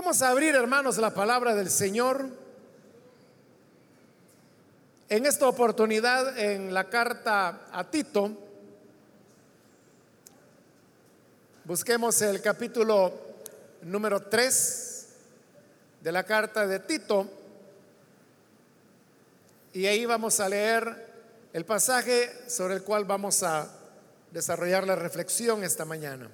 Vamos a abrir, hermanos, la palabra del Señor. En esta oportunidad, en la carta a Tito, busquemos el capítulo número 3 de la carta de Tito. Y ahí vamos a leer el pasaje sobre el cual vamos a desarrollar la reflexión esta mañana.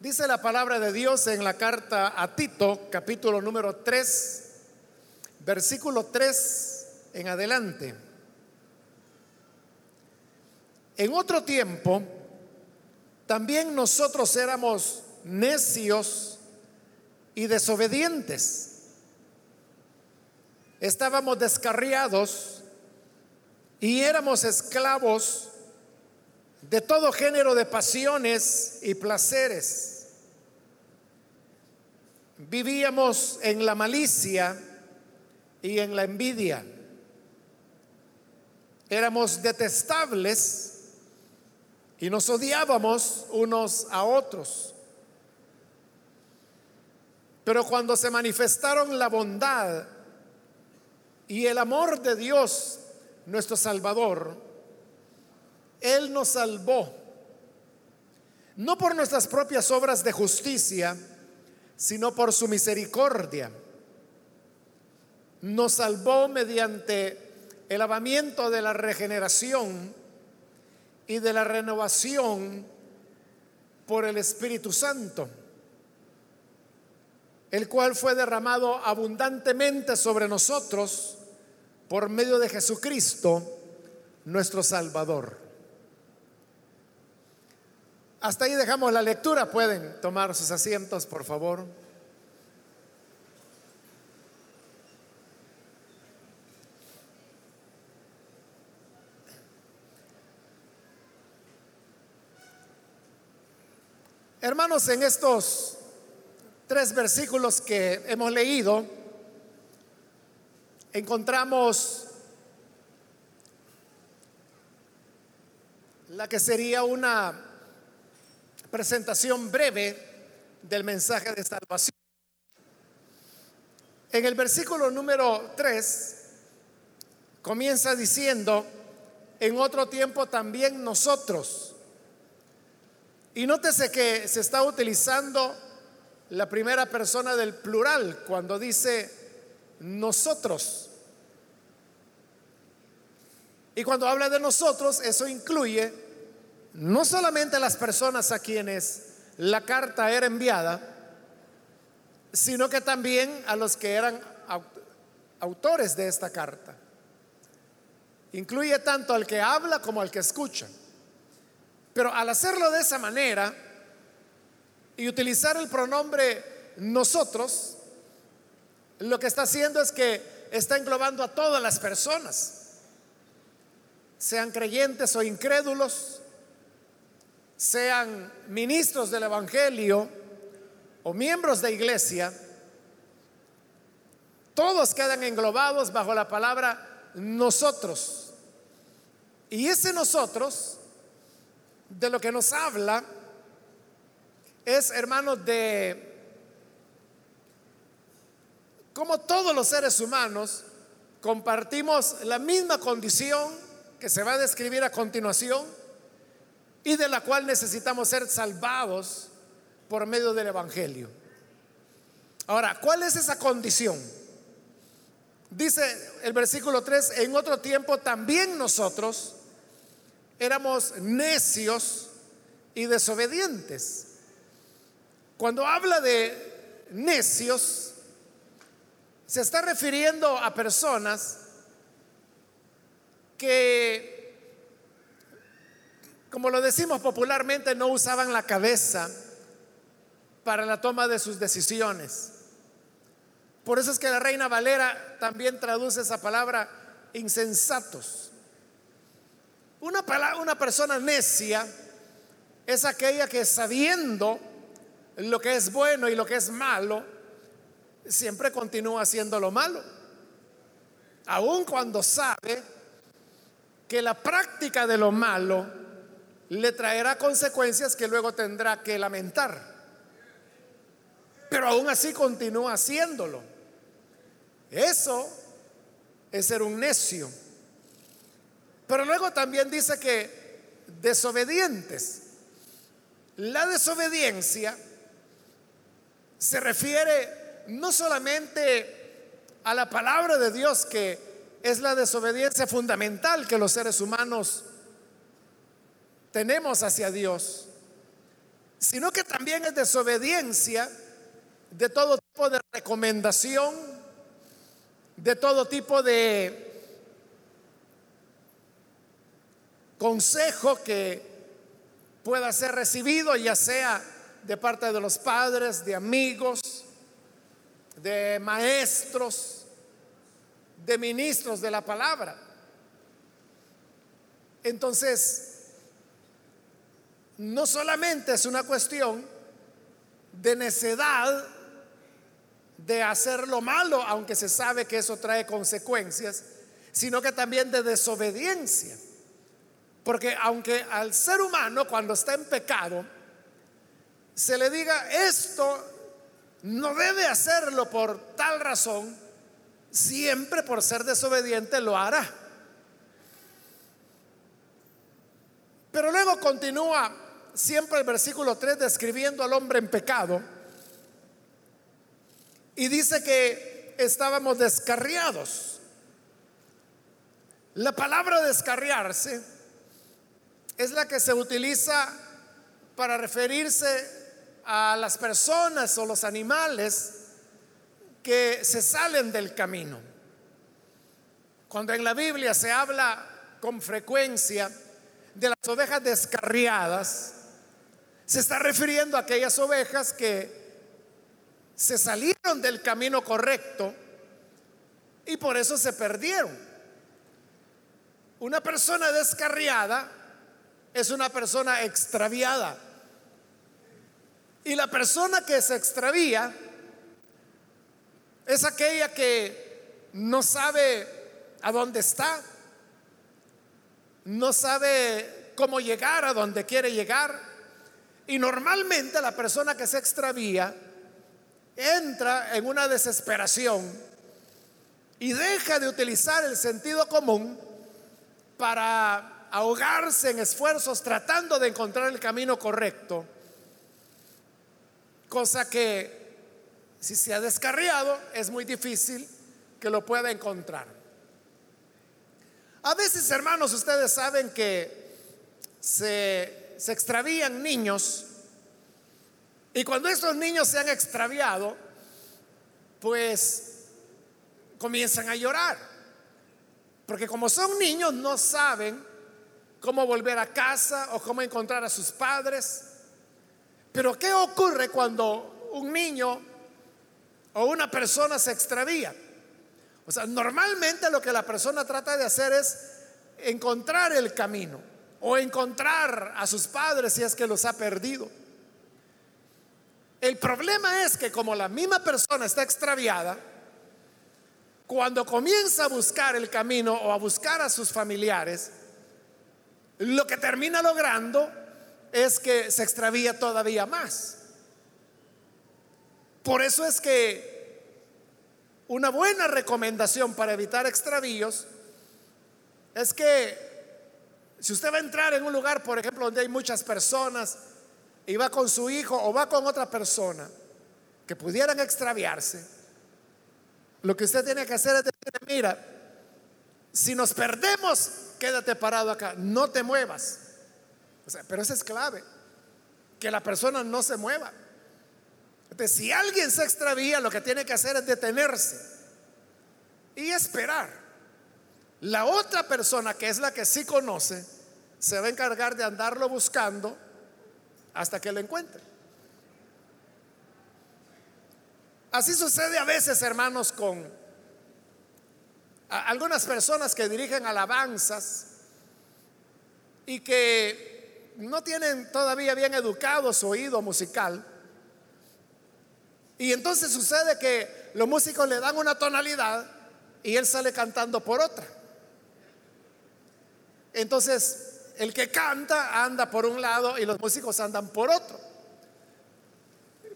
Dice la palabra de Dios en la carta a Tito, capítulo número 3, versículo 3 en adelante. En otro tiempo, también nosotros éramos necios y desobedientes. Estábamos descarriados y éramos esclavos de todo género de pasiones y placeres. Vivíamos en la malicia y en la envidia. Éramos detestables y nos odiábamos unos a otros. Pero cuando se manifestaron la bondad y el amor de Dios, nuestro Salvador, Él nos salvó, no por nuestras propias obras de justicia, sino por su misericordia. Nos salvó mediante el lavamiento de la regeneración y de la renovación por el Espíritu Santo el cual fue derramado abundantemente sobre nosotros por medio de Jesucristo, nuestro Salvador. Hasta ahí dejamos la lectura. Pueden tomar sus asientos, por favor. Hermanos, en estos tres versículos que hemos leído, encontramos la que sería una presentación breve del mensaje de salvación. En el versículo número 3 comienza diciendo, en otro tiempo también nosotros. Y nótese que se está utilizando la primera persona del plural cuando dice nosotros. Y cuando habla de nosotros, eso incluye no solamente las personas a quienes la carta era enviada, sino que también a los que eran autores de esta carta. Incluye tanto al que habla como al que escucha. Pero al hacerlo de esa manera, y utilizar el pronombre nosotros, lo que está haciendo es que está englobando a todas las personas, sean creyentes o incrédulos, sean ministros del Evangelio o miembros de iglesia, todos quedan englobados bajo la palabra nosotros. Y ese nosotros, de lo que nos habla, es, hermanos, de como todos los seres humanos compartimos la misma condición que se va a describir a continuación y de la cual necesitamos ser salvados por medio del Evangelio. Ahora, ¿cuál es esa condición? Dice el versículo 3, en otro tiempo también nosotros éramos necios y desobedientes cuando habla de necios, se está refiriendo a personas que, como lo decimos popularmente, no usaban la cabeza para la toma de sus decisiones. Por eso es que la reina Valera también traduce esa palabra insensatos. Una, persona necia es aquella que sabiendo lo que es bueno y lo que es malo, siempre continúa haciendo lo malo. Aun cuando sabe que la práctica de lo malo le traerá consecuencias que luego tendrá que lamentar. Pero aún así continúa haciéndolo. Eso es ser un necio. Pero luego también dice que desobedientes. La desobediencia se refiere no solamente a la palabra de Dios que es la desobediencia fundamental que los seres humanos tenemos hacia Dios, sino que también es desobediencia de todo tipo de recomendación, de todo tipo de consejo que pueda ser recibido, ya sea de parte de los padres, de amigos, de maestros, de ministros de la palabra. Entonces, no solamente es una cuestión de necedad de hacer lo malo, aunque se sabe que eso trae consecuencias, sino que también de desobediencia. Porque aunque al ser humano cuando está en pecado, se le diga esto no debe hacerlo por tal razón, siempre por ser desobediente lo hará. Pero luego continúa siempre el versículo 3 describiendo al hombre en pecado y dice que estábamos descarriados. La palabra descarriarse es la que se utiliza para referirse a las personas o los animales que se salen del camino. Cuando en la Biblia se habla con frecuencia de las ovejas descarriadas, se está refiriendo a aquellas ovejas que se salieron del camino correcto y por eso se perdieron. Una persona descarriada es una persona extraviada. Y la persona que se extravía es aquella que no sabe a dónde está, no sabe cómo llegar a donde quiere llegar. Y normalmente la persona que se extravía entra en una desesperación y deja de utilizar el sentido común para ahogarse en esfuerzos tratando de encontrar el camino correcto, cosa que si se ha descarriado, es muy difícil que lo pueda encontrar. A veces, hermanos, ustedes saben que se, se extravían niños y cuando estos niños se han extraviado, pues comienzan a llorar. Porque como son niños no saben cómo volver a casa o cómo encontrar a sus padres. Pero ¿qué ocurre cuando un niño o una persona se extravía. O sea, normalmente lo que la persona trata de hacer es encontrar el camino o encontrar a sus padres si es que los ha perdido. El problema es que como la misma persona está extraviada, cuando comienza a buscar el camino o a buscar a sus familiares, lo que termina logrando es que se extravía todavía más. Por eso es que una buena recomendación para evitar extravíos es que si usted va a entrar en un lugar, por ejemplo, donde hay muchas personas y va con su hijo o va con otra persona que pudieran extraviarse, lo que usted tiene que hacer es decir, mira, si nos perdemos, quédate parado acá, no te muevas. pero eso es clave, que la persona no se mueva si alguien se extravía, lo que tiene que hacer es detenerse y esperar. La otra persona, que es la que sí conoce, se va a encargar de andarlo buscando hasta que lo encuentre. Así sucede a veces, hermanos, con algunas personas que dirigen alabanzas y que no tienen todavía bien educado su oído musical y entonces sucede que los músicos le dan una tonalidad y él sale cantando por otra. Entonces, el que canta anda por un lado y los músicos andan por otro.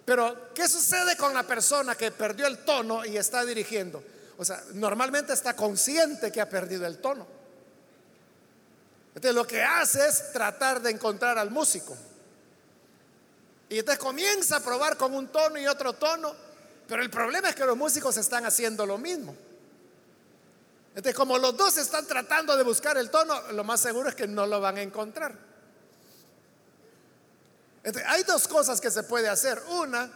Pero, ¿qué sucede con la persona que perdió el tono y está dirigiendo? O sea, normalmente está consciente que ha perdido el tono. Entonces, lo que hace es tratar de encontrar al músico. Y entonces comienza a probar con un tono y otro tono. Pero el problema es que los músicos están haciendo lo mismo. Entonces, como los dos están tratando de buscar el tono, lo más seguro es que no lo van a encontrar. Entonces, hay dos cosas que se puede hacer. Una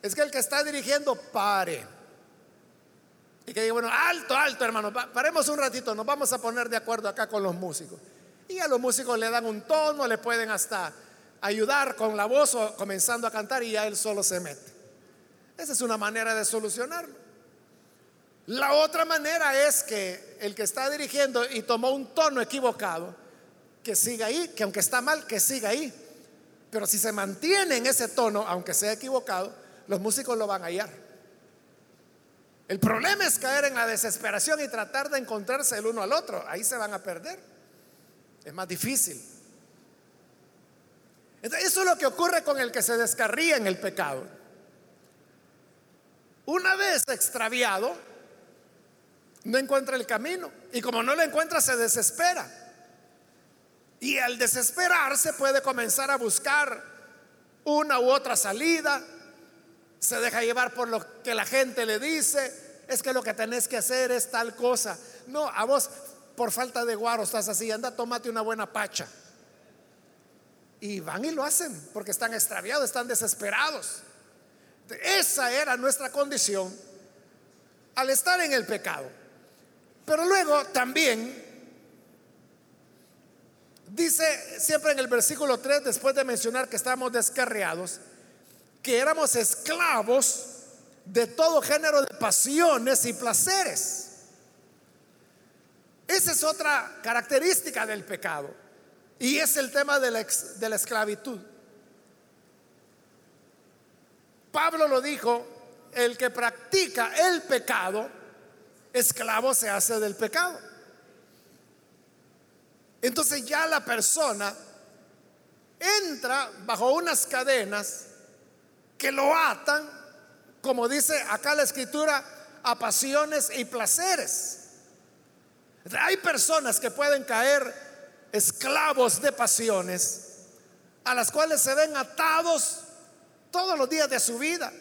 es que el que está dirigiendo pare. Y que diga, bueno, alto, alto, hermano, paremos un ratito, nos vamos a poner de acuerdo acá con los músicos. Y a los músicos le dan un tono, le pueden hasta ayudar con la voz o comenzando a cantar y ya él solo se mete. Esa es una manera de solucionarlo. La otra manera es que el que está dirigiendo y tomó un tono equivocado, que siga ahí, que aunque está mal, que siga ahí. Pero si se mantiene en ese tono, aunque sea equivocado, los músicos lo van a hallar. El problema es caer en la desesperación y tratar de encontrarse el uno al otro. Ahí se van a perder. Es más difícil. eso es lo que ocurre con el que se descarría en el pecado. Una vez extraviado, no encuentra el camino. Y como no lo encuentra, se desespera. Y al desesperarse puede comenzar a buscar una u otra salida. Se deja llevar por lo que la gente le dice. Es que lo que tenés que hacer es tal cosa. No, a vos por falta de guaro estás así. Anda, tómate una buena pacha. Y van y lo hacen porque están extraviados, están desesperados. Esa era nuestra condición al estar en el pecado. Pero luego también dice siempre en el versículo 3, después de mencionar que estábamos descarriados, que éramos esclavos de todo género de pasiones y placeres. Esa es otra característica del pecado. Y es el tema de la, de la esclavitud. Pablo lo dijo, el que practica el pecado, esclavo se hace del pecado. Entonces ya la persona entra bajo unas cadenas que lo atan, como dice acá la escritura, a pasiones y placeres. Hay personas que pueden caer esclavos de pasiones a las cuales se ven atados todos los días de su vida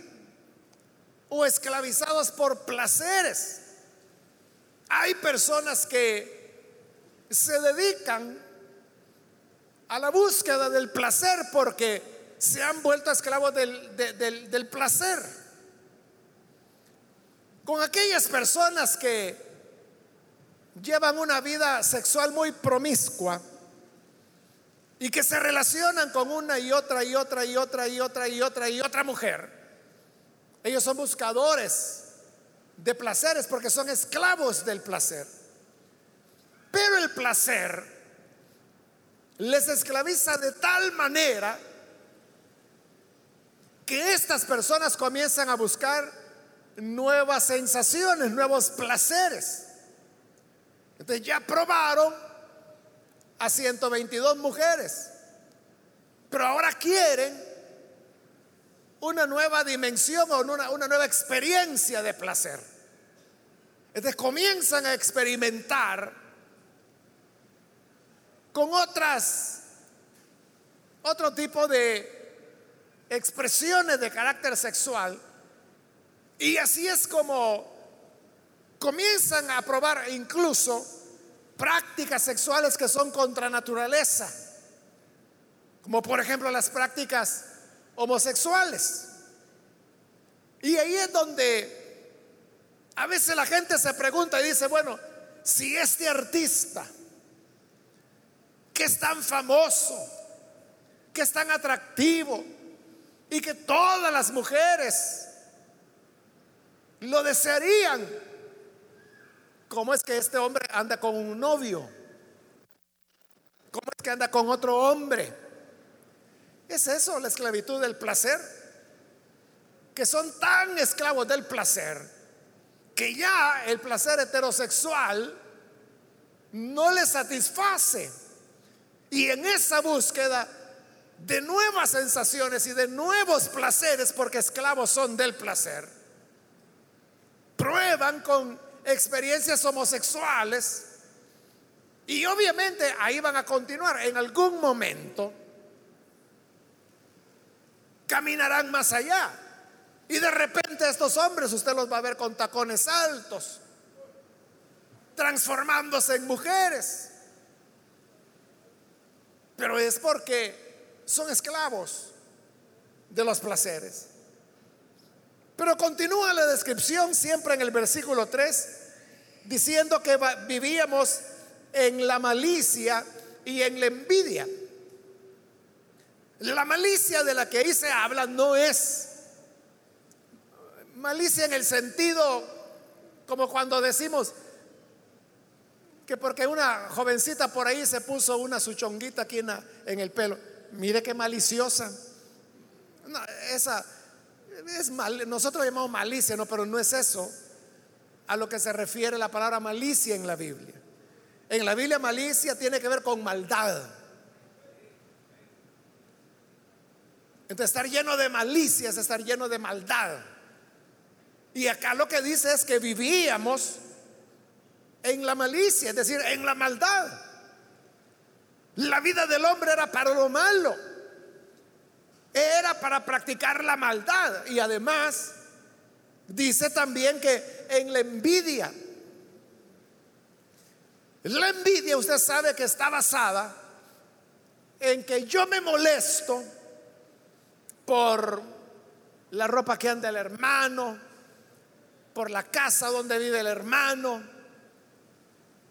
o esclavizados por placeres hay personas que se dedican a la búsqueda del placer porque se han vuelto esclavos del, del placer. Con aquellas personas que llevan una vida sexual muy promiscua y que se relacionan con una y otra y otra y otra y otra y otra y otra mujer. Ellos son buscadores de placeres porque son esclavos del placer. Pero el placer les esclaviza de tal manera que estas personas comienzan a buscar nuevas sensaciones, nuevos placeres. Entonces ya probaron a 122 mujeres, pero ahora quieren una nueva dimensión o una, una nueva experiencia de placer. Entonces comienzan a experimentar con otras, otro tipo de expresiones de carácter sexual. Y así es como comienzan a probar incluso prácticas sexuales que son contra naturaleza, como por ejemplo las prácticas homosexuales. Y ahí es donde a veces la gente se pregunta y dice, bueno, si este artista, que es tan famoso, que es tan atractivo y que todas las mujeres lo desearían, ¿cómo es que este hombre anda con un novio? ¿Cómo es que anda con otro hombre? ¿Es eso la esclavitud del placer? Que son tan esclavos del placer que ya el placer heterosexual no le satisface. Y en esa búsqueda de nuevas sensaciones y de nuevos placeres, porque esclavos son del placer, prueban con experiencias homosexuales y obviamente ahí van a continuar. En algún momento caminarán más allá. Y de repente estos hombres usted los va a ver con tacones altos, transformándose en mujeres. Pero es porque son esclavos de los placeres. Pero continúa la descripción siempre en el versículo 3, diciendo que vivíamos en la malicia y en la envidia. La malicia de la que ahí se habla no es malicia en el sentido como cuando decimos que porque una jovencita por ahí se puso una suchonguita aquí en, el pelo, mire qué maliciosa. esa es mal, nosotros llamamos malicia, no, pero no es eso a lo que se refiere la palabra malicia en la Biblia. En la Biblia malicia tiene que ver con maldad. Entonces estar lleno de malicia es estar lleno de maldad. Y acá lo que dice es que vivíamos en la malicia, es decir, en la maldad. La vida del hombre era para lo malo. Era para practicar la maldad. Y además dice también que en la envidia. La envidia usted sabe que está basada en que yo me molesto por la ropa que anda el hermano, por la casa donde vive el hermano,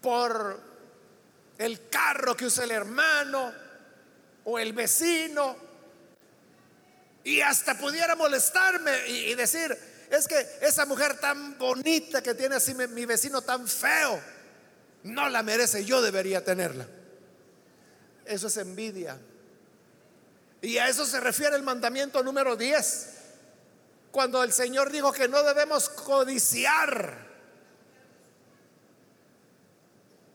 por el carro que usa el hermano o el vecino. Y hasta pudiera molestarme y, decir, es que esa mujer tan bonita que tiene así mi vecino tan feo, no la merece, yo debería tenerla. Eso es envidia. Y a eso se refiere el mandamiento número 10. Cuando el Señor dijo que no debemos codiciar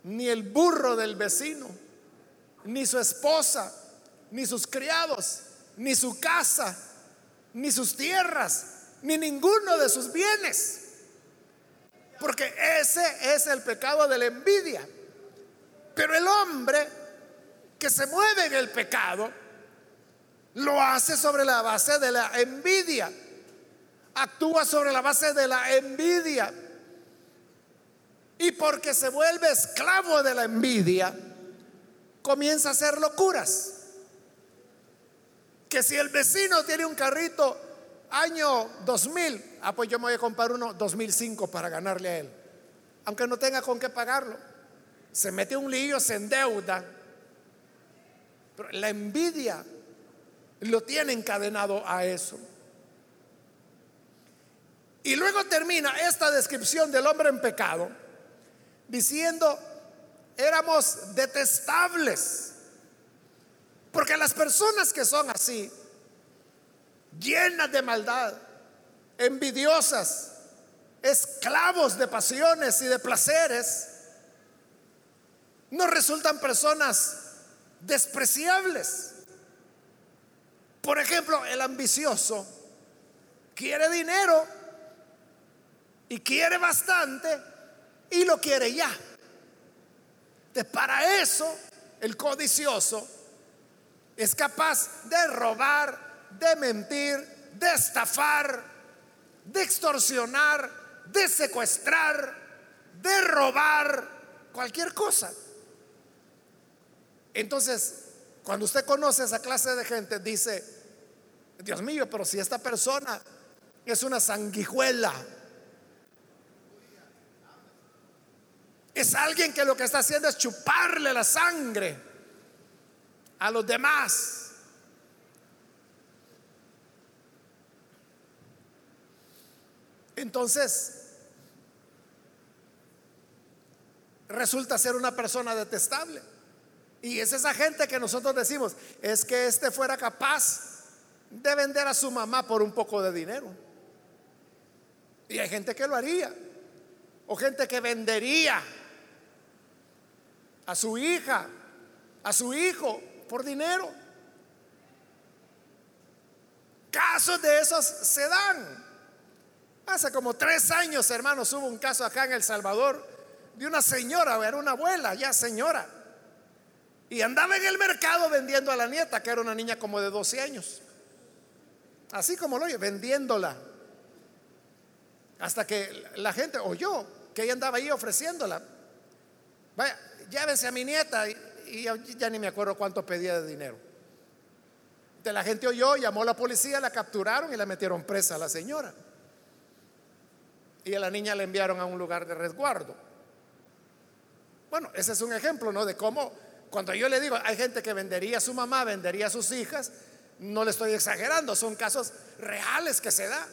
ni el burro del vecino, ni su esposa, ni sus criados, ni su casa, ni sus tierras, ni ninguno de sus bienes. Porque ese es el pecado de la envidia. Pero el hombre que se mueve en el pecado, lo hace sobre la base de la envidia. Actúa sobre la base de la envidia. Y porque se vuelve esclavo de la envidia, comienza a hacer locuras. Que si el vecino tiene un carrito año 2000, ah, pues yo me voy a comprar uno 2005 para ganarle a él. Aunque no tenga con qué pagarlo. Se mete un lío, se endeuda. Pero la envidia lo tiene encadenado a eso. Y luego termina esta descripción del hombre en pecado diciendo, éramos detestables. Porque las personas que son así, llenas de maldad, envidiosas, esclavos de pasiones y de placeres, no resultan personas despreciables. Por ejemplo, el ambicioso quiere dinero y quiere bastante y lo quiere ya. Entonces, para eso, el codicioso es capaz de robar, de mentir, de estafar, de extorsionar, de secuestrar, de robar, cualquier cosa. Entonces, cuando usted conoce a esa clase de gente, dice, Dios mío, pero si esta persona es una sanguijuela, es alguien que lo que está haciendo es chuparle la sangre a los demás. Entonces, resulta ser una persona detestable. Y es esa gente que nosotros decimos, es que este fuera capaz de vender a su mamá por un poco de dinero. Y hay gente que lo haría. O gente que vendería a su hija, a su hijo por dinero. Casos de esos se dan. Hace como tres años, hermanos, hubo un caso acá en El Salvador de una señora, era una abuela, ya señora, y andaba en el mercado vendiendo a la nieta, que era una niña como de 12 años. Así como lo oye, vendiéndola. Hasta que la gente oyó que ella andaba ahí ofreciéndola. Vaya, llévese a mi nieta. Y, ya ni me acuerdo cuánto pedía de dinero. De la gente oyó, llamó a la policía, la capturaron y la metieron presa a la señora. Y a la niña la enviaron a un lugar de resguardo. Bueno, ese es un ejemplo, ¿no? De cómo, cuando yo le digo, hay gente que vendería a su mamá, vendería a sus hijas, no le estoy exagerando, son casos reales que se da.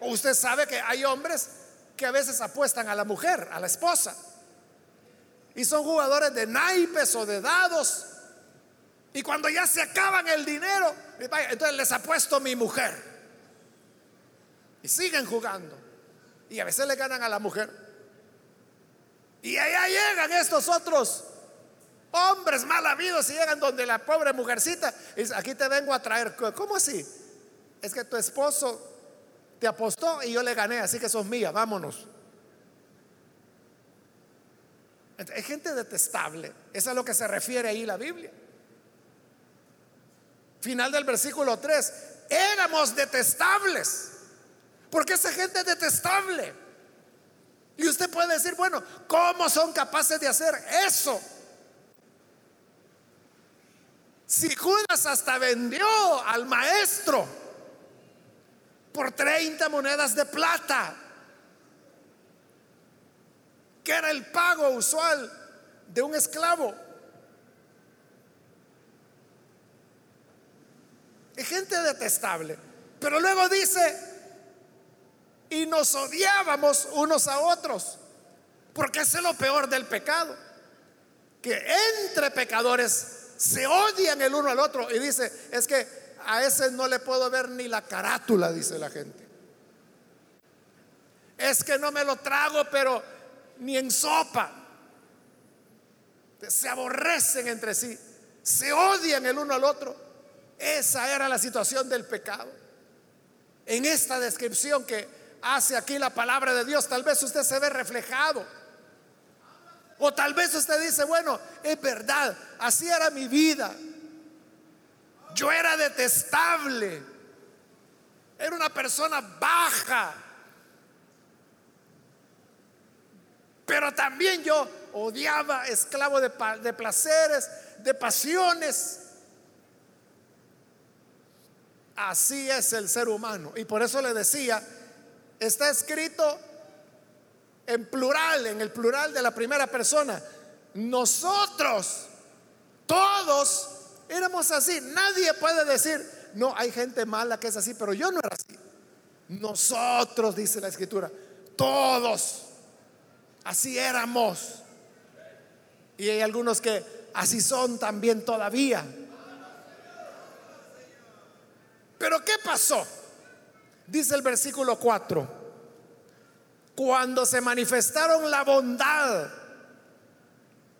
Usted sabe que hay hombres que a veces apuestan a la mujer, a la esposa. Y son jugadores de naipes o de dados. Y cuando ya se acaban el dinero, entonces les apuesto mi mujer. Y siguen jugando. Y a veces le ganan a la mujer. Y allá llegan estos otros hombres mal habidos y llegan donde la pobre mujercita y dice, aquí te vengo a traer. ¿Cómo así? Es que tu esposo te apostó y yo le gané, así que sos mía, vámonos. Es gente detestable, es a lo que se refiere ahí la Biblia. Final del versículo 3, éramos detestables, porque esa gente es detestable. Y usted puede decir, bueno, ¿cómo son capaces de hacer eso? Si Judas hasta vendió al maestro por 30 monedas de plata, que era el pago usual de un esclavo. Es gente detestable. Pero luego dice, y nos odiábamos unos a otros, porque es lo peor del pecado, que entre pecadores se odian el uno al otro. Y dice, es que a ese no le puedo ver ni la carátula, dice la gente. Es que no me lo trago, pero ni en sopa. Se aborrecen entre sí, se odian el uno al otro. Esa era la situación del pecado. En esta descripción que hace aquí la palabra de Dios, tal vez usted se ve reflejado. O tal vez usted dice, bueno, es verdad, así era mi vida. Yo era detestable. Era una persona baja. Pero también yo odiaba, esclavo de, de placeres, de pasiones. Así es el ser humano. Y por eso le decía, está escrito en plural, en el plural de la primera persona. Nosotros, todos, Éramos así. Nadie puede decir, no, hay gente mala que es así, pero yo no era así. Nosotros, dice la escritura, todos, así éramos. Y hay algunos que así son también todavía. Pero ¿qué pasó? Dice el versículo 4. Cuando se manifestaron la bondad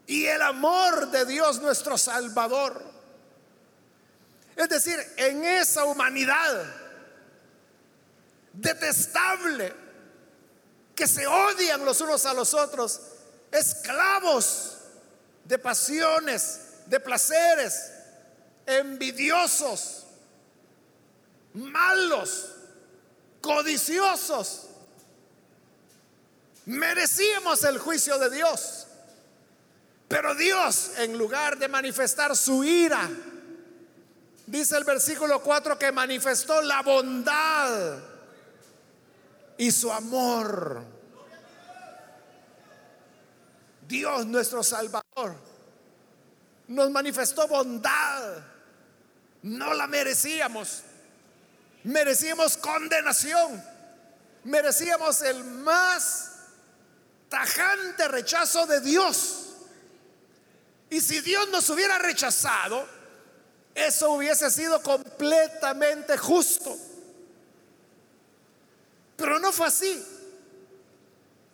y el amor de Dios nuestro Salvador es decir, en esa humanidad detestable que se odian los unos a los otros, esclavos de pasiones, de placeres, envidiosos, malos, codiciosos. Merecíamos el juicio de Dios. Pero Dios, en lugar de manifestar su ira, Dice el versículo 4 que manifestó la bondad y su amor. Dios nuestro Salvador nos manifestó bondad. No la merecíamos. Merecíamos condenación. Merecíamos el más tajante rechazo de Dios. Y si Dios nos hubiera rechazado, eso hubiese sido completamente justo. Pero no fue así.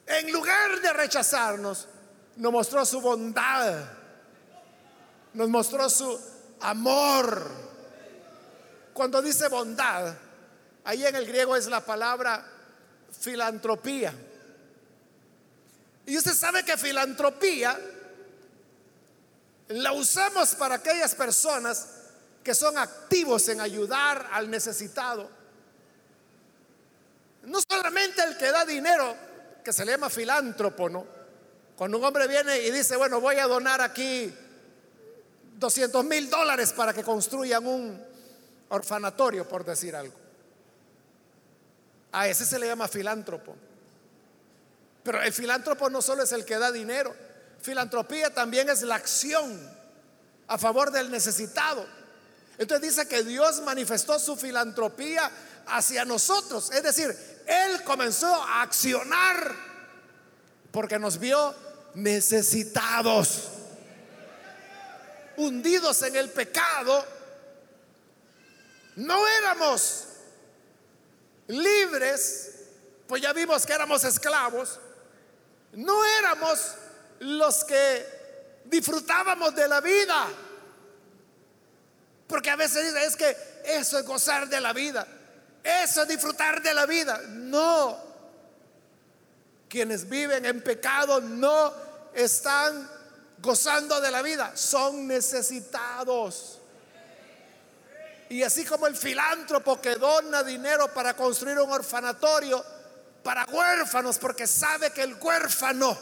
En lugar de rechazarnos, nos mostró su bondad nos mostró su amor. Cuando dice bondad, ahí en el griego es la palabra filantropía. Y usted sabe que filantropía la usamos para aquellas personas que son activos en ayudar al necesitado. No solamente el que da dinero, que se le llama filántropo, ¿no? Cuando un hombre viene y dice, bueno, voy a donar aquí 200 mil dólares para que construyan un orfanatorio, por decir algo. A ese se le llama filántropo. Pero el filántropo no solo es el que da dinero, filantropía también es la acción a favor del necesitado. Entonces dice que Dios manifestó su filantropía hacia nosotros. Es decir, Él comenzó a accionar porque nos vio necesitados, hundidos en el pecado. No éramos libres, pues ya vimos que éramos esclavos. No éramos los que disfrutábamos de la vida. Porque a veces dicen, es que eso es gozar de la vida. Eso es disfrutar de la vida. No. Quienes viven en pecado no están gozando de la vida. Son necesitados. Y así como el filántropo que dona dinero para construir un orfanatorio para huérfanos, porque sabe que el huérfano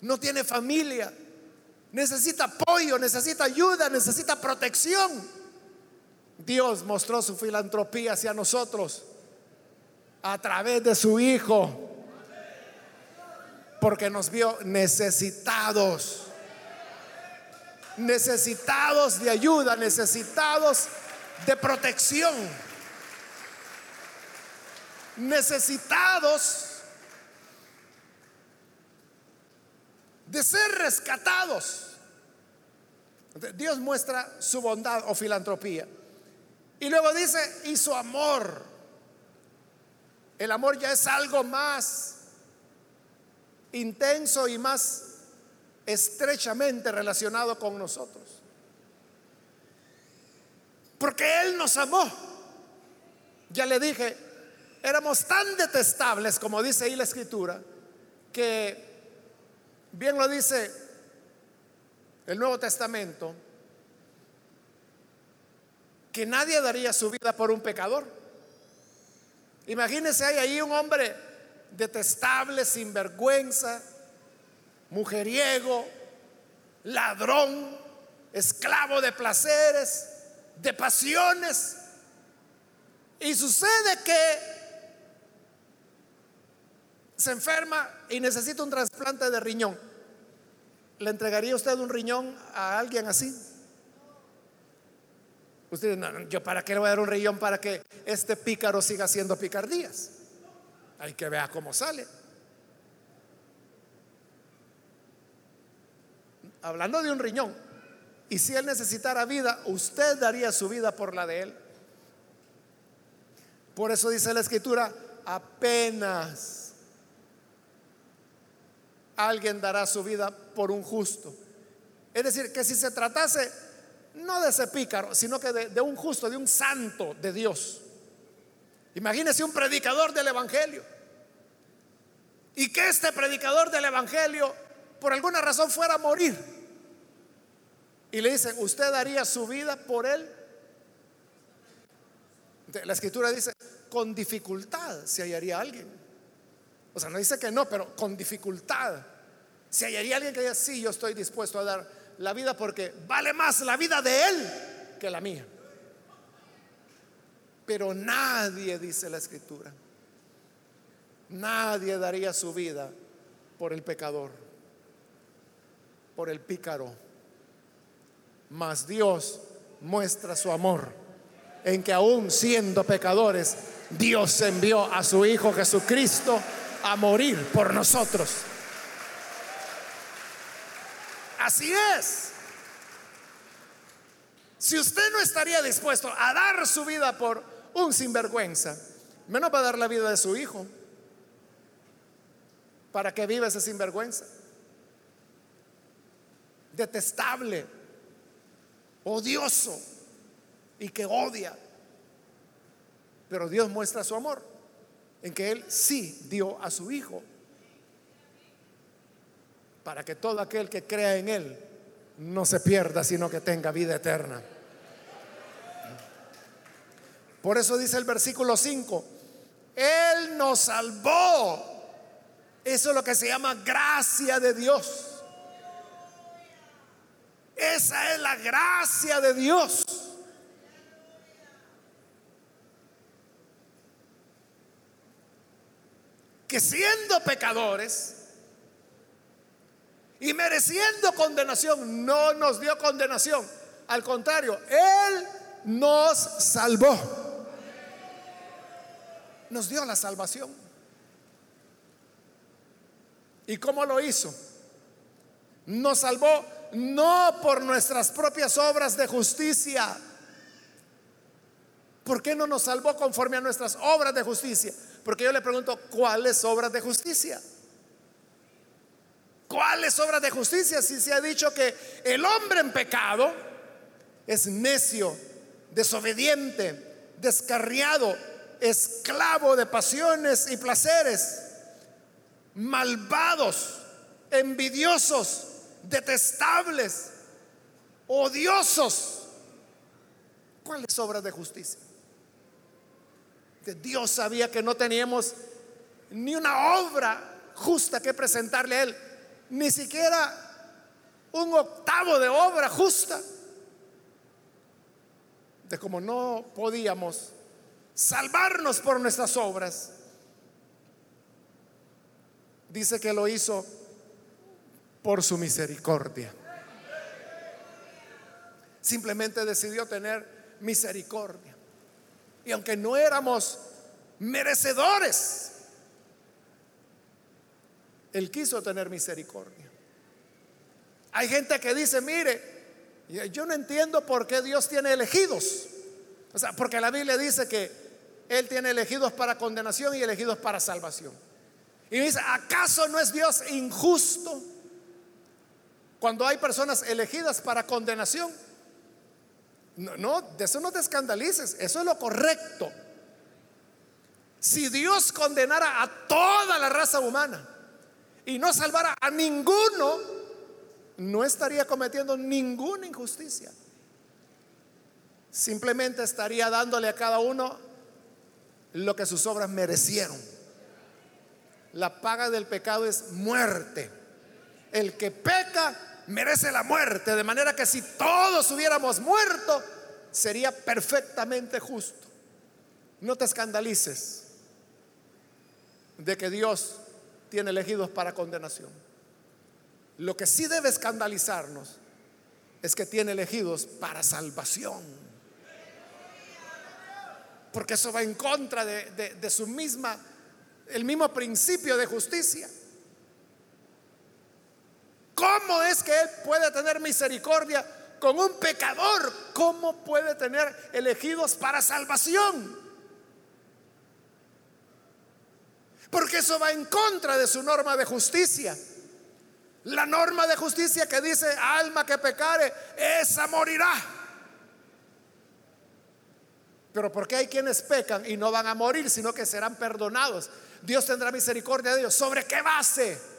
no tiene familia, necesita apoyo, necesita ayuda, necesita protección. Dios mostró su filantropía hacia nosotros a través de su Hijo, porque nos vio necesitados, necesitados de ayuda, necesitados de protección, necesitados de ser rescatados. Dios muestra su bondad o filantropía. Y luego dice, y su amor. El amor ya es algo más intenso y más estrechamente relacionado con nosotros. Porque Él nos amó. Ya le dije, éramos tan detestables, como dice ahí la escritura, que Bien lo dice el Nuevo Testamento, que nadie daría su vida por un pecador. Imagínense, hay ahí un hombre detestable, sinvergüenza, mujeriego, ladrón, esclavo de placeres, de pasiones. Y sucede que se enferma y necesita un trasplante de riñón. ¿Le entregaría usted un riñón a alguien así? Usted no, yo para qué le voy a dar un riñón para que este pícaro siga haciendo picardías. Hay que ver cómo sale. Hablando de un riñón, y si él necesitara vida, usted daría su vida por la de él. Por eso dice la escritura, apenas alguien dará su vida por un justo. Es decir, que si se tratase no de ese pícaro, sino que de, un justo, de un santo de Dios. Imagínese un predicador del Evangelio. Y que este predicador del Evangelio por alguna razón fuera a morir. Y le dicen, ¿usted daría su vida por él? La escritura dice, con dificultad se hallaría alguien. O sea, no dice que no, pero con dificultad. Si hallaría alguien que diga, sí, yo estoy dispuesto a dar la vida porque vale más la vida de él que la mía. Pero nadie, dice la escritura, nadie daría su vida por el pecador, por el pícaro. Mas Dios muestra su amor en que aún siendo pecadores, Dios envió a su Hijo Jesucristo a morir por nosotros. Así es. Si usted no estaría dispuesto a dar su vida por un sinvergüenza, menos va a dar la vida de su hijo para que viva ese sinvergüenza. Detestable, odioso y que odia. Pero Dios muestra su amor en que Él sí dio a su Hijo para que todo aquel que crea en Él no se pierda, sino que tenga vida eterna. Por eso dice el versículo 5, Él nos salvó. Eso es lo que se llama gracia de Dios. Esa es la gracia de Dios. Que siendo pecadores y mereciendo condenación, no nos dio condenación. Al contrario, Él nos salvó. Nos dio la salvación. ¿Y cómo lo hizo? Nos salvó no por nuestras propias obras de justicia. ¿Por qué no nos salvó conforme a nuestras obras de justicia? Porque yo le pregunto, ¿cuáles obras de justicia? ¿Cuáles obras de justicia? Si se ha dicho que el hombre en pecado es necio, desobediente, descarriado, esclavo de pasiones y placeres, malvados, envidiosos, detestables, odiosos. ¿Cuáles obras de justicia? Dios sabía que no teníamos ni una obra justa que presentarle a Él, ni siquiera un octavo de obra justa. De como no podíamos salvarnos por nuestras obras, dice que lo hizo por su misericordia. Simplemente decidió tener misericordia. Y aunque no éramos merecedores, Él quiso tener misericordia. Hay gente que dice, mire, yo no entiendo por qué Dios tiene elegidos. O sea, porque la Biblia dice que Él tiene elegidos para condenación y elegidos para salvación. Y dice, ¿acaso no es Dios injusto? Cuando hay personas elegidas para condenación, no, no, de eso no te escandalices, eso es lo correcto. Si Dios condenara a toda la raza humana y no salvara a ninguno, no estaría cometiendo ninguna injusticia. Simplemente estaría dándole a cada uno lo que sus obras merecieron. La paga del pecado es muerte. El que peca merece la muerte, de manera que si todos hubiéramos muerto, sería perfectamente justo. No te escandalices de que Dios tiene elegidos para condenación. Lo que sí debe escandalizarnos es que tiene elegidos para salvación. Porque eso va en contra de, de su misma, el mismo principio de justicia. ¿Cómo es que Él puede tener misericordia con un pecador? ¿Cómo puede tener elegidos para salvación? Porque eso va en contra de su norma de justicia. La norma de justicia que dice, alma que pecare, esa morirá. Pero porque hay quienes pecan y no van a morir, sino que serán perdonados? Dios tendrá misericordia de ellos. ¿Sobre qué base?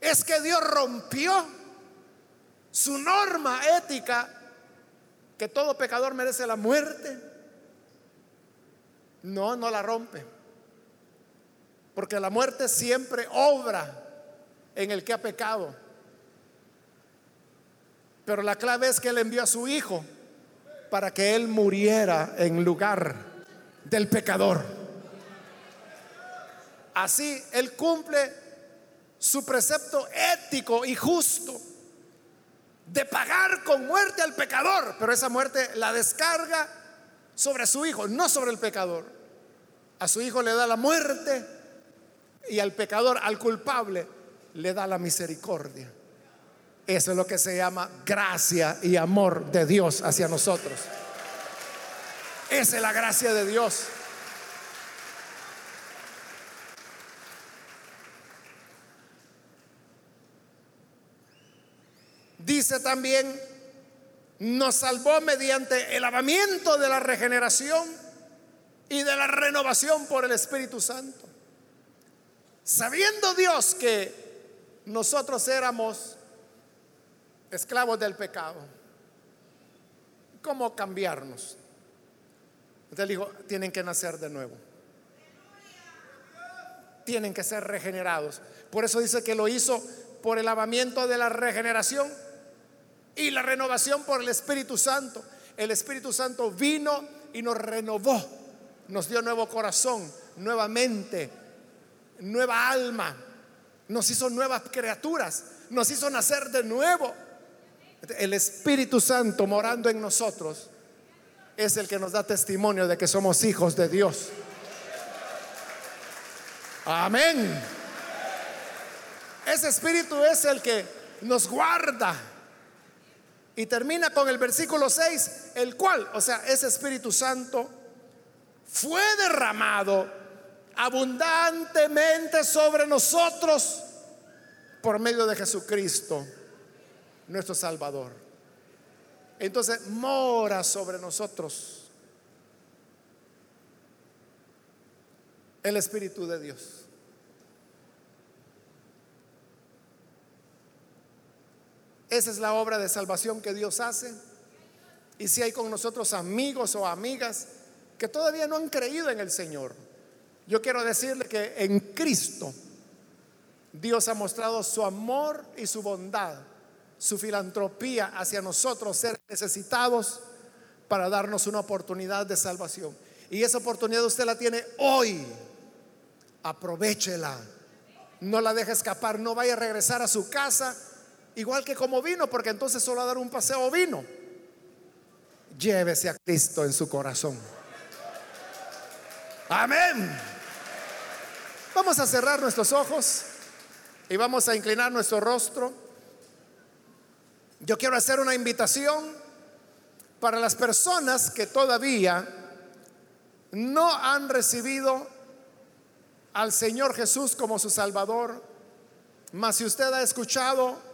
Es que Dios rompió su norma ética que todo pecador merece la muerte. No, no la rompe. Porque la muerte siempre obra en el que ha pecado. Pero la clave es que Él envió a su Hijo para que Él muriera en lugar del pecador. Así Él cumple su precepto ético y justo de pagar con muerte al pecador, pero esa muerte la descarga sobre su hijo, no sobre el pecador. A su hijo le da la muerte y al pecador, al culpable, le da la misericordia. Eso es lo que se llama gracia y amor de Dios hacia nosotros. Esa es la gracia de Dios. Dice también nos salvó mediante el lavamiento de la regeneración y de la renovación por el Espíritu Santo. Sabiendo Dios que nosotros éramos esclavos del pecado, ¿cómo cambiarnos? Entonces dijo, tienen que nacer de nuevo. Tienen que ser regenerados. Por eso dice que lo hizo por el lavamiento de la regeneración y la renovación por el Espíritu Santo. El Espíritu Santo vino y nos renovó, nos dio nuevo corazón, nueva mente, nueva alma, nos hizo nuevas criaturas, nos hizo nacer de nuevo. El Espíritu Santo morando en nosotros es el que nos da testimonio de que somos hijos de Dios. Amén. Ese espíritu es el que nos guarda. Y termina con el versículo 6, el cual, o sea, ese Espíritu Santo fue derramado abundantemente sobre nosotros por medio de Jesucristo, nuestro Salvador. Entonces mora sobre nosotros el Espíritu de Dios. Esa es la obra de salvación que Dios hace. Y si hay con nosotros amigos o amigas que todavía no han creído en el Señor, yo quiero decirle que en Cristo Dios ha mostrado su amor y su bondad, su filantropía hacia nosotros, ser necesitados, para darnos una oportunidad de salvación. Y esa oportunidad usted la tiene hoy. Aprovechela. No la deje escapar. No vaya a regresar a su casa igual que como vino, porque entonces solo a dar un paseo vino. Llévese a Cristo en su corazón. Amén. Vamos a cerrar nuestros ojos y vamos a inclinar nuestro rostro. Yo quiero hacer una invitación para las personas que todavía no han recibido al Señor Jesús como su Salvador, mas si usted ha escuchado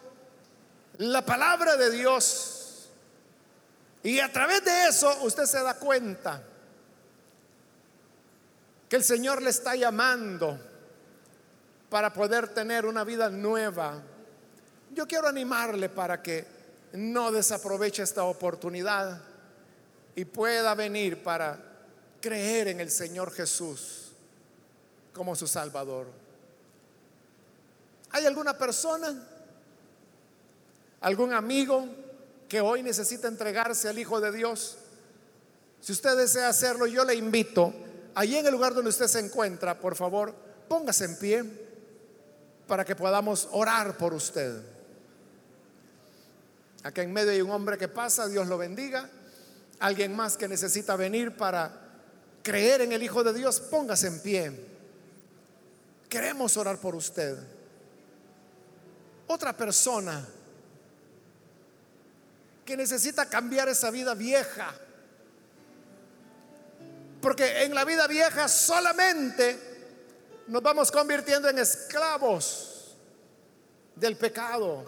la palabra de Dios. Y a través de eso usted se da cuenta que el Señor le está llamando para poder tener una vida nueva. Yo quiero animarle para que no desaproveche esta oportunidad y pueda venir para creer en el Señor Jesús como su Salvador. ¿Hay alguna persona? Algún amigo que hoy necesita entregarse al Hijo de Dios, si usted desea hacerlo, yo le invito, allí en el lugar donde usted se encuentra, por favor, póngase en pie para que podamos orar por usted. Acá en medio hay un hombre que pasa, Dios lo bendiga. Alguien más que necesita venir para creer en el Hijo de Dios, póngase en pie. Queremos orar por usted. Otra persona que necesita cambiar esa vida vieja. Porque en la vida vieja solamente nos vamos convirtiendo en esclavos del pecado.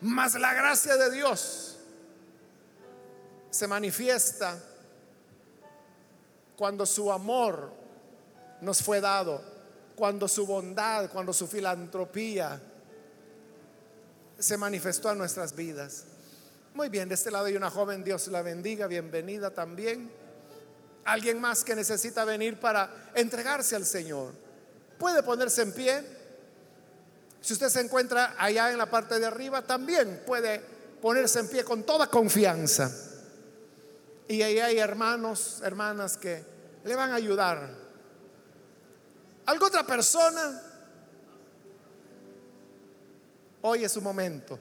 Mas la gracia de Dios se manifiesta cuando su amor nos fue dado, cuando su bondad, cuando su filantropía se manifestó a nuestras vidas. Muy bien, de este lado hay una joven, Dios la bendiga, bienvenida también. Alguien más que necesita venir para entregarse al Señor. Puede ponerse en pie. Si usted se encuentra allá en la parte de arriba, también puede ponerse en pie con toda confianza. Y ahí hay hermanos, hermanas que le van a ayudar. ¿Alguna otra persona? Hoy es su momento.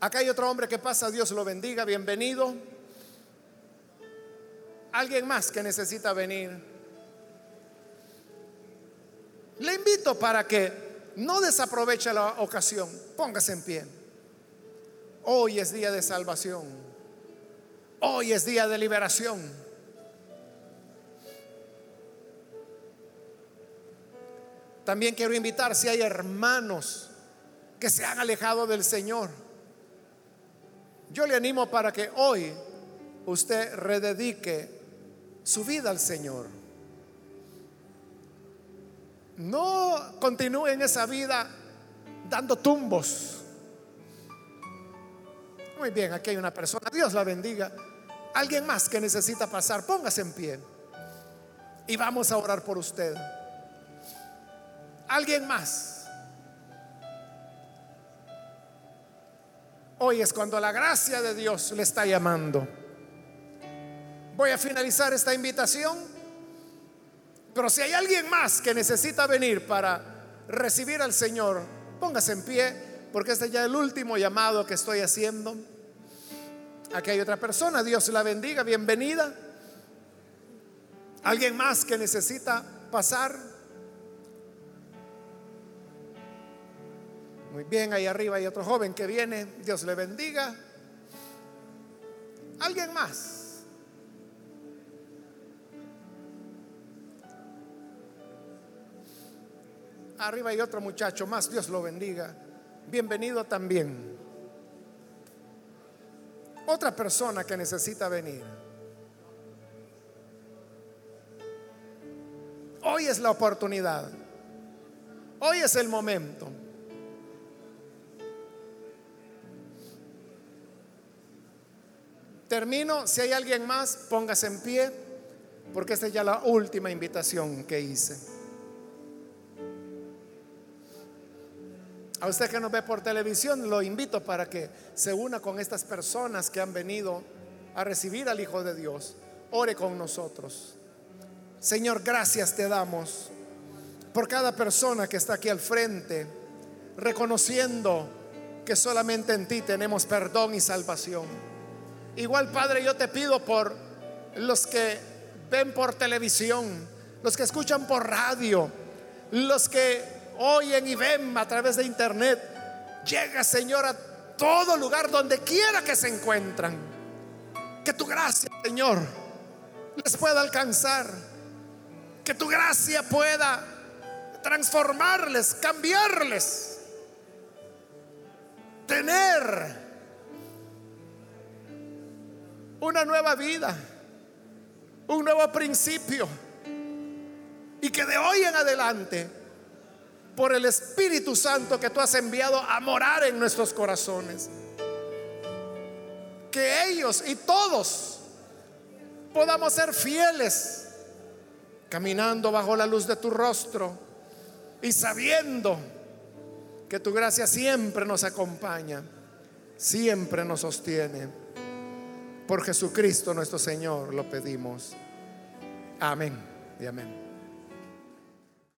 Acá hay otro hombre que pasa, Dios lo bendiga, bienvenido. Alguien más que necesita venir. Le invito para que no desaproveche la ocasión, póngase en pie. Hoy es día de salvación. Hoy es día de liberación. También quiero invitar si hay hermanos que se han alejado del Señor. Yo le animo para que hoy usted rededique su vida al Señor. No continúe en esa vida dando tumbos. Muy bien, aquí hay una persona. Dios la bendiga. Alguien más que necesita pasar, póngase en pie. Y vamos a orar por usted. Alguien más. Hoy es cuando la gracia de Dios le está llamando. Voy a finalizar esta invitación, pero si hay alguien más que necesita venir para recibir al Señor, póngase en pie, porque este ya es el último llamado que estoy haciendo. Aquí hay otra persona, Dios la bendiga, bienvenida. ¿Alguien más que necesita pasar? Muy bien, ahí arriba hay otro joven que viene, Dios le bendiga. ¿Alguien más? Arriba hay otro muchacho más, Dios lo bendiga. Bienvenido también. Otra persona que necesita venir. Hoy es la oportunidad. Hoy es el momento. Termino. Si hay alguien más, póngase en pie, porque esta es ya la última invitación que hice. A usted que nos ve por televisión, lo invito para que se una con estas personas que han venido a recibir al Hijo de Dios. Ore con nosotros. Señor, gracias te damos por cada persona que está aquí al frente, reconociendo que solamente en ti tenemos perdón y salvación. Igual, Padre, yo te pido por los que ven por televisión, los que escuchan por radio, los que oyen y ven a través de internet. Llega, Señor, a todo lugar donde quiera que se encuentran. Que tu gracia, Señor, les pueda alcanzar. Que tu gracia pueda transformarles, cambiarles. Tener una nueva vida, un nuevo principio. Y que de hoy en adelante por el Espíritu Santo que tú has enviado a morar en nuestros corazones. Que ellos y todos podamos ser fieles, caminando bajo la luz de tu rostro y sabiendo que tu gracia siempre nos acompaña, siempre nos sostiene. Por Jesucristo nuestro Señor lo pedimos. Amén y amén.